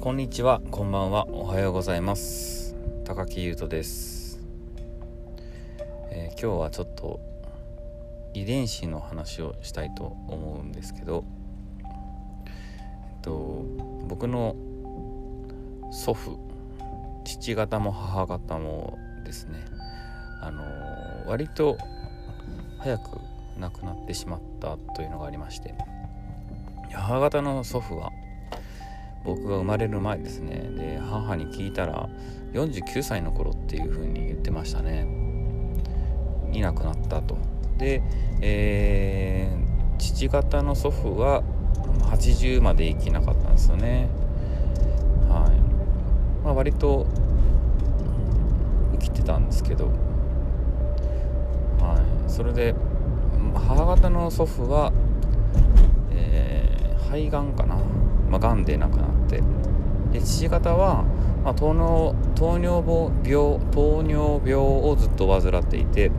こんにちは、こんばんは、おはようございます。高木優斗です、えー今日はちょっと遺伝子の話をしたいと思うんですけど、えっと、僕の祖父、父方も母方もですね、あのー割と早く亡くなってしまったというのがありまして、母方の祖父は僕が生まれる前ですね。で母に聞いたら49歳の頃っていう風に言ってましたね。いなくなったと。で、えー父方の祖父は80まで生きなかったんですよね。はい。まあ割と生きてたんですけど。はい。それで母方の祖父は、えー肺がんかな。まあ、がんで亡くなって。で父方は、まあ、糖尿糖尿病糖尿病をずっと患っていて。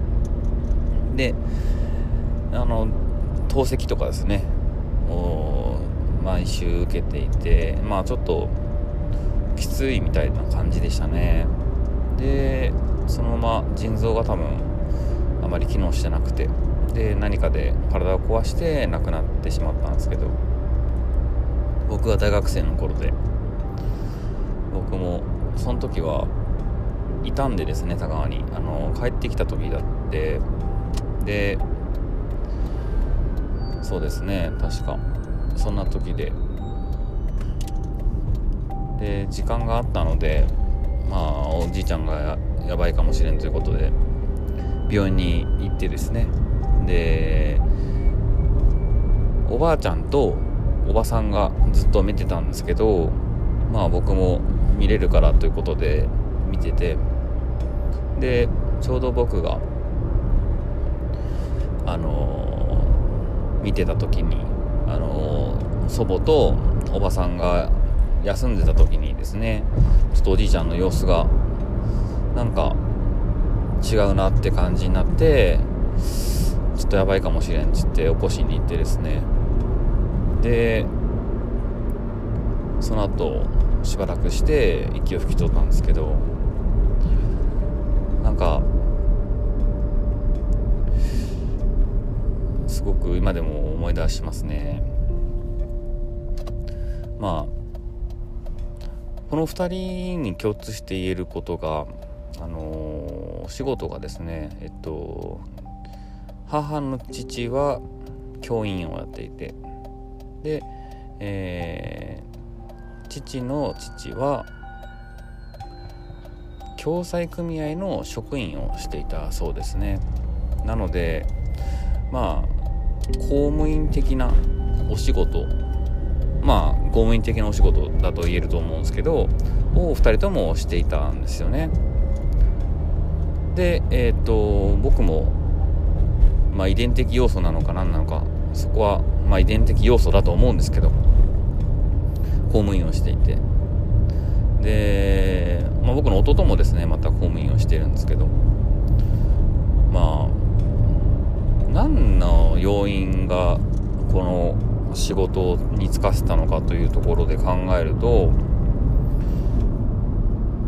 であの透析とかですね。を毎週受けていて。まあちょっときついみたいな感じでしたね。でそのまま腎臓が多分あまり機能してなくて。で何かで体を壊して亡くなってしまったんですけど。僕は大学生の頃で。僕もその時はいたんでですね田川に。あの帰ってきた時だって。でそうですね確か。そんな時で。で時間があったのでまあおじいちゃんがややばいかもしれんということで病院に行ってですね。でおばあちゃんとおばさんがずっと見てたんですけどまあ僕も見れるからということで見てて。でちょうど僕があのー見てた時にあのー祖母とおばさんが休んでた時にですねちょっとおじいちゃんの様子がなんか違うなって感じになってちょっとやばいかもしれんっつって起こしに行ってですね。でその後しばらくして息を吹き取ったんですけどなんかすごく今でも思い出しますね。まあこの2人に共通して言えることがあの仕事がですねえっと母の父は教員をやっていてで、えー父の父は共済組合の職員をしていたそうですね。なのでまあ公務員的なお仕事まあ公務員的なお仕事だと言えると思うんですけどを2人ともしていたんですよね。でえっ、と僕もまあ遺伝的要素なのか何なのかそこはまあ遺伝的要素だと思うんですけど公務員をしていて。で、まあ、僕の弟もですねまた公務員をしているんですけどまあ何の要因がこの仕事に就かせたのかというところで考えると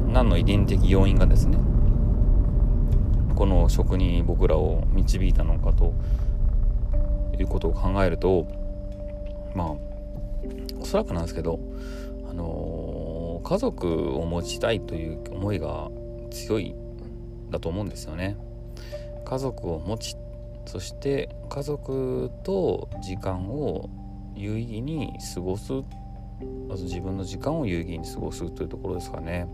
何の遺伝的要因がですねこの職に僕らを導いたのかということを考えるとまあおそらくなんですけど、あのー家族を持ちたいという思いが強いだと思うんですよね。家族を持ちそして家族と時間を有意義に過ごすまず自分の時間を有意義に過ごすというところですかね。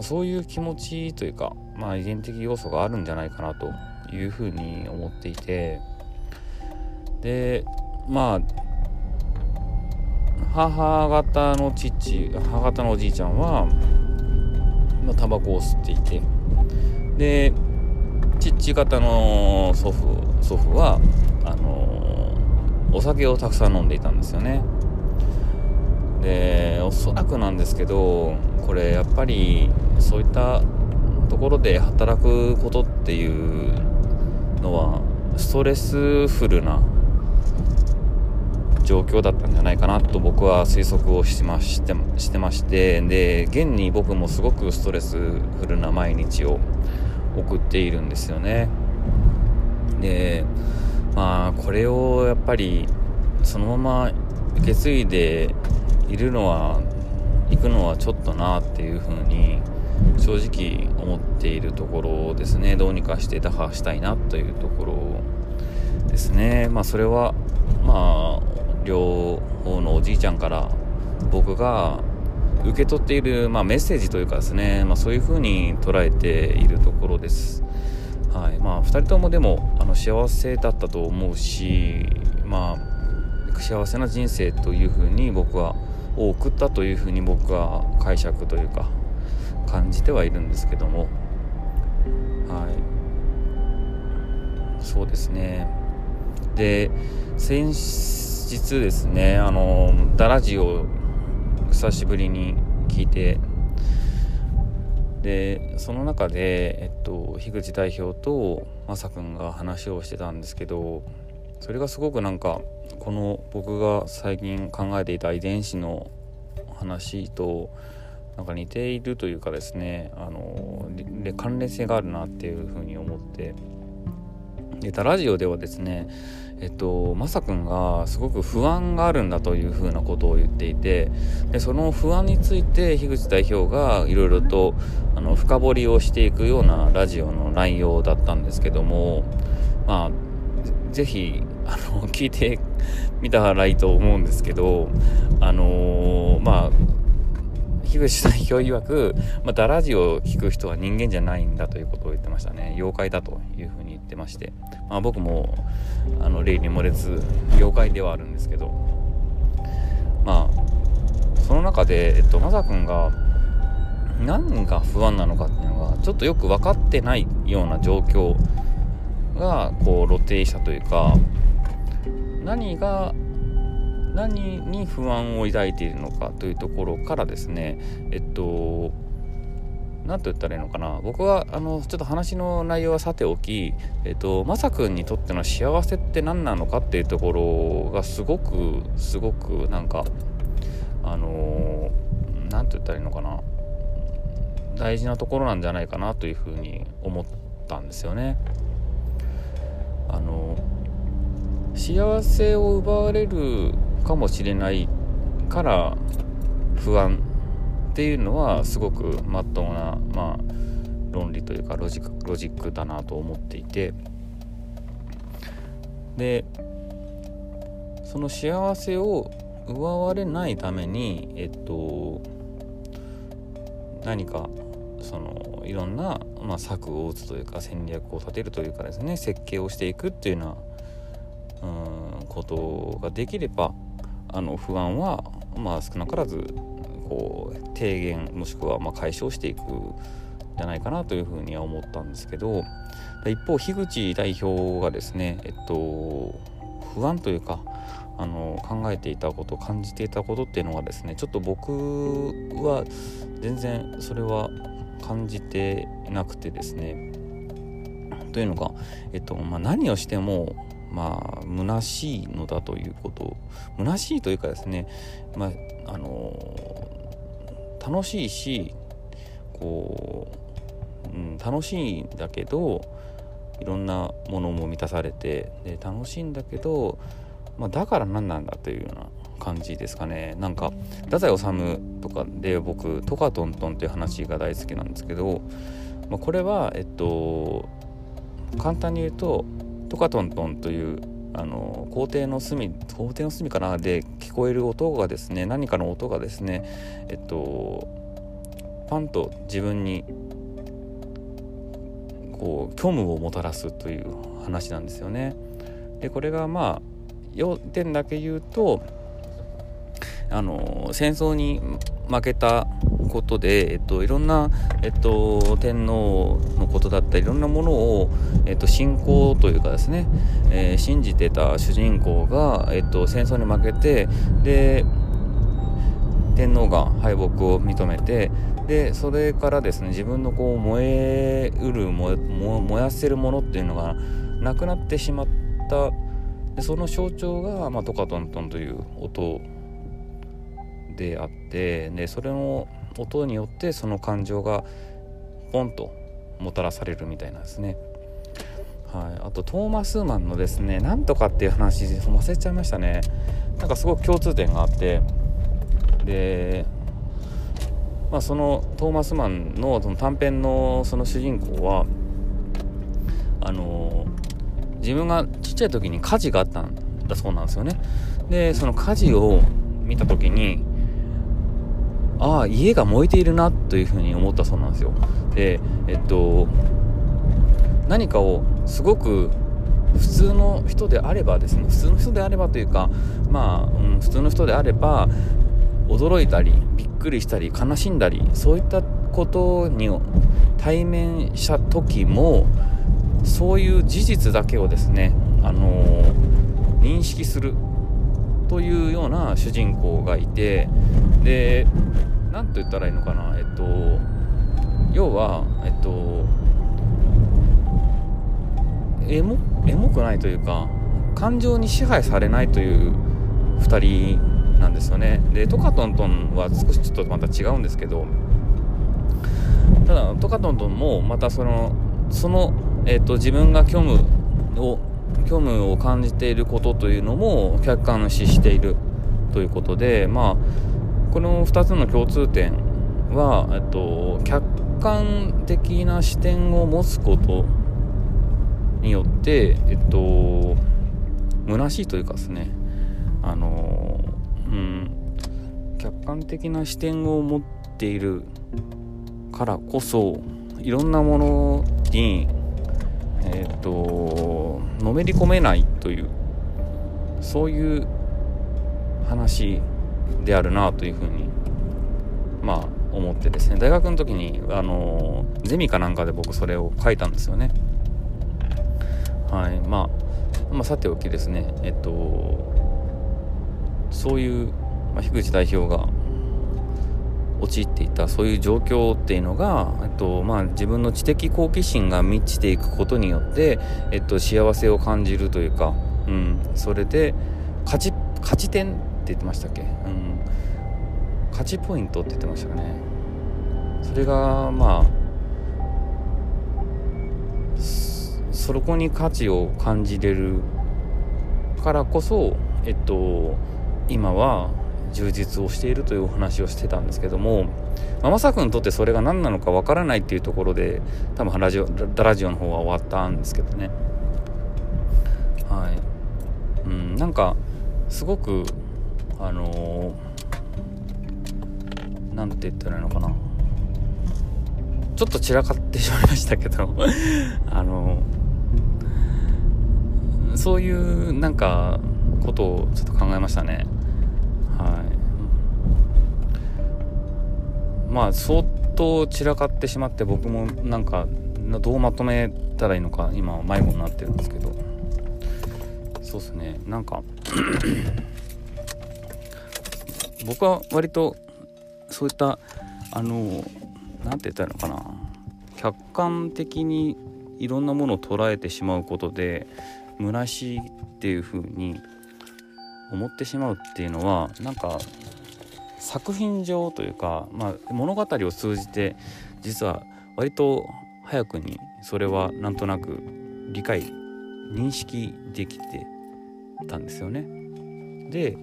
そういう気持ちというか、まあ、遺伝的要素があるんじゃないかなというふうに思っていてでまあ母方の父母方のおじいちゃんは、まあ、タバコを吸っていてで父方の祖父祖父はあのお酒をたくさん飲んでいたんですよね。でおそらくなんですけどこれやっぱりそういったところで働くことっていうのはストレスフルな状況だったんじゃないかなと僕は推測をしてましてしてましてで現に僕もすごくストレスフルな毎日を送っているんですよね。でまあこれをやっぱりそのまま受け継いでいるのは行くのはちょっとなっていうふうに正直思っているところですね。どうにかして打破したいなというところですね。まあそれはまあ両方のおじいちゃんから僕が受け取っている、まあ、メッセージというかですね、まあ、そういうふうに捉えているところです。はい。まあ、2人ともでもあの幸せだったと思うし、まあ、幸せな人生というふうに僕はを送ったというふうに僕は解釈というか感じてはいるんですけども。はい。そうですね。で先日ですねあのダラジオ久しぶりに聞いてでその中で、えっと、樋口代表とまさくんが話をしてたんですけどそれがすごくなんかこの僕が最近考えていた遺伝子の話となんか似ているというかですねあので関連性があるなっていうふうに思ってでラジオではですねえっとまさくんがすごく不安があるんだというふうなことを言っていてでその不安について樋口代表がいろいろとあの深掘りをしていくようなラジオの内容だったんですけどもまあぜひあの聞いてみたらいいと思うんですけどあのー、まあ樋口代表曰く、まあ、ダラジを聞く人は人間じゃないんだということを言ってましたね。妖怪だというふうに言ってまして、まあ、僕もあの例に漏れず妖怪ではあるんですけど。まあその中で、えっと、マサ君が何が不安なのかっていうのがちょっとよく分かってないような状況がこう露呈したというか何が何に不安を抱いているのかというところからですねえっと何と言ったらいいのかな僕はあのちょっと話の内容はさておき、えっと、まさくんにとっての幸せって何なのかっていうところがすごくすごくなんかあの何と言ったらいいのかな大事なところなんじゃないかなというふうに思ったんですよね。あの幸せを奪われるかもしれないから不安っていうのはすごくまっとうな、まあ、論理というかロジロジックだなと思っていて。でその幸せを奪われないためにえっと何かそのいろんな、まあ、策を打つというか戦略を立てるというかですね設計をしていくっていうようなうんことができればあの不安は、まあ、少なからずこう低減もしくはま解消していくんじゃないかなというふうには思ったんですけど一方樋口代表がですねえっと不安というかあの考えていたこと感じていたことっていうのはですねちょっと僕は全然それは感じてなくてですね。というのが、えっとまあ、何をしてもまあ虚しいのだということ。虚しいというかですね、まあ、あの楽しいしこう、うん、楽しいんだけどいろんなものも満たされてで楽しいんだけど、まあ、だから何なんだというような感じですかね。なんか太宰治とかで僕「トカトントン」っていう話が大好きなんですけど、まあ、これはえっと簡単に言うとトカトントンというあの校庭の隅校庭の隅かな？で聞こえる音がですね何かの音がですねえっとパンと自分にこう虚無をもたらすという話なんですよね。でこれがまあ要点だけ言うとあの戦争に負けたことで、えっと、いろんな、えっと、天皇のことだったりいろんなものを、えっと、信仰というかですね、えー、信じてた主人公が、えっと、戦争に負けてで天皇が敗北を認めてでそれからですね自分のこう燃えうる燃やせるものっていうのがなくなってしまった。でその象徴が、まあ、トカトントンという音であってでそれの音によってその感情がポンともたらされるみたいなんですね。はい、あとトーマス・マンのですねなんとかっていう話忘れちゃいましたね。なんかすごく共通点があってで、まあ、そのトーマス・マンのその短編のその主人公はあの自分がちっちゃい時に火事があったんだそうなんですよね。でその火事を見た時にああ家が燃えているなというふうに思ったそうなんですよ。でえっと何かをすごく普通の人であればですね普通の人であればというかまあ、うん、普通の人であれば驚いたりびっくりしたり悲しんだりそういったことに対面した時もそういう事実だけをですね、あのー、認識するというような主人公がいてで何と言ったらいいのかな？えっと要はえっとエモ？エモくないというか感情に支配されないという2人なんですよね。でトカトントンは少しちょっとまた違うんですけどただトカトントンもまたそのその、えーと、自分が虚無を虚無を感じていることというのも客観視しているということでまあこの2つの共通点は、えっと、客観的な視点を持つことによってえっと虚しいというかですねあのうん客観的な視点を持っているからこそいろんなものにえっとのめり込めないというそういう話であるなというふうにまあ思ってですね。大学の時にあのゼミかなんかで僕それを書いたんですよね。はい、まあ、まあ、さておきですね、えっと、そういう、まあ、樋口代表が陥っていたそういう状況っていうのが、えっとまあ、自分の知的好奇心が満ちていくことによって、えっと、幸せを感じるというか、うん、それで勝ち勝ち点言ってましたっけ、うん、勝ちポイントって言ってましたかね？それがまあそこに価値を感じれるからこそ、えっと、今は充実をしているというお話をしてたんですけども、まあ、まさくんにとってそれが何なのかわからないっていうところで多分ラジオラジオの方は終わったんですけどね。はい。うんなんかすごくあの何、て言ったらいいのかな。ちょっと散らかってしまいましたけど。あのそういうなんかことをちょっと考えましたね。はい。まあ相当散らかってしまって僕もなんかどうまとめたらいいのか今迷子になってるんですけど。そうですね。なんか僕は割とそういったあの何て言ったらいいのかな客観的にいろんなものを捉えてしまうことで虚しいっていう風に思ってしまうっていうのはなんか作品上というか、まあ、物語を通じて実は割と早くにそれはなんとなく理解認識できてたんですよね。で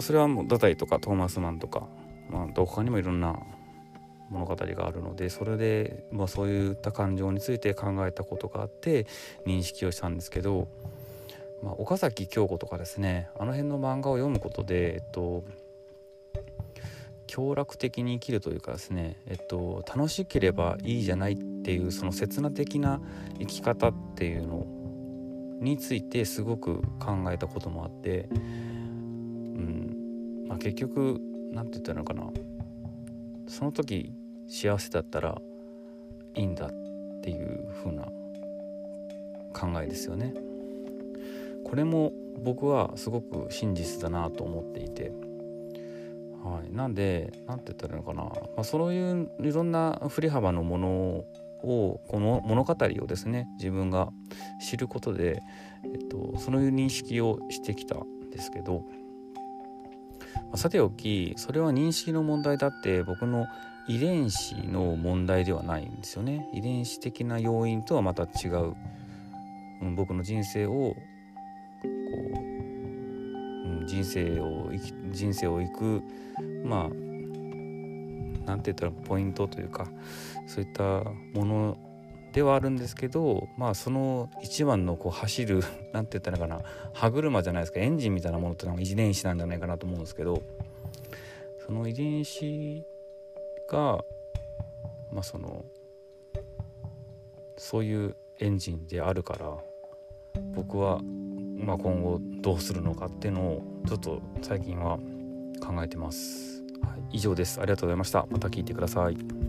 それはもうダタイとかトーマス・マンとか、まあ、他にもいろんな物語があるのでそれで、まあ、そういった感情について考えたことがあって認識をしたんですけど、まあ、岡崎京子とかですねあの辺の漫画を読むことで、えっと、享楽的に生きるというかですね、えっと、楽しければいいじゃないっていうその刹那的な生き方っていうのについてすごく考えたこともあって、結局何て言ったらいいのかな。その時幸せだったらいいんだっていう風な考えですよね。これも僕はすごく真実だなと思っていて、はい、なんで何て言ったらいいのかな、まあ、そういういろんな振り幅のものをこの物語をですね自分が知ることで、えっと、その認識をしてきたんですけど、ま、さておきそれは認識の問題だって僕の遺伝子の問題ではないんですよね。遺伝子的な要因とはまた違う、うん、僕の人生をこう、うん、人生を生き人生を生くまあ何て言ったらポイントというかそういったものではあるんですけどまあその一番のこう走る 何て言ったらいいかな歯車じゃないですかエンジンみたいなものってのは遺伝子なんじゃないかなと思うんですけどその遺伝子がまあそのそういうエンジンであるから僕は、まあ、今後どうするのかっていうのをちょっと最近は考えてます。はい、以上です。ありがとうございました。また聞いてください。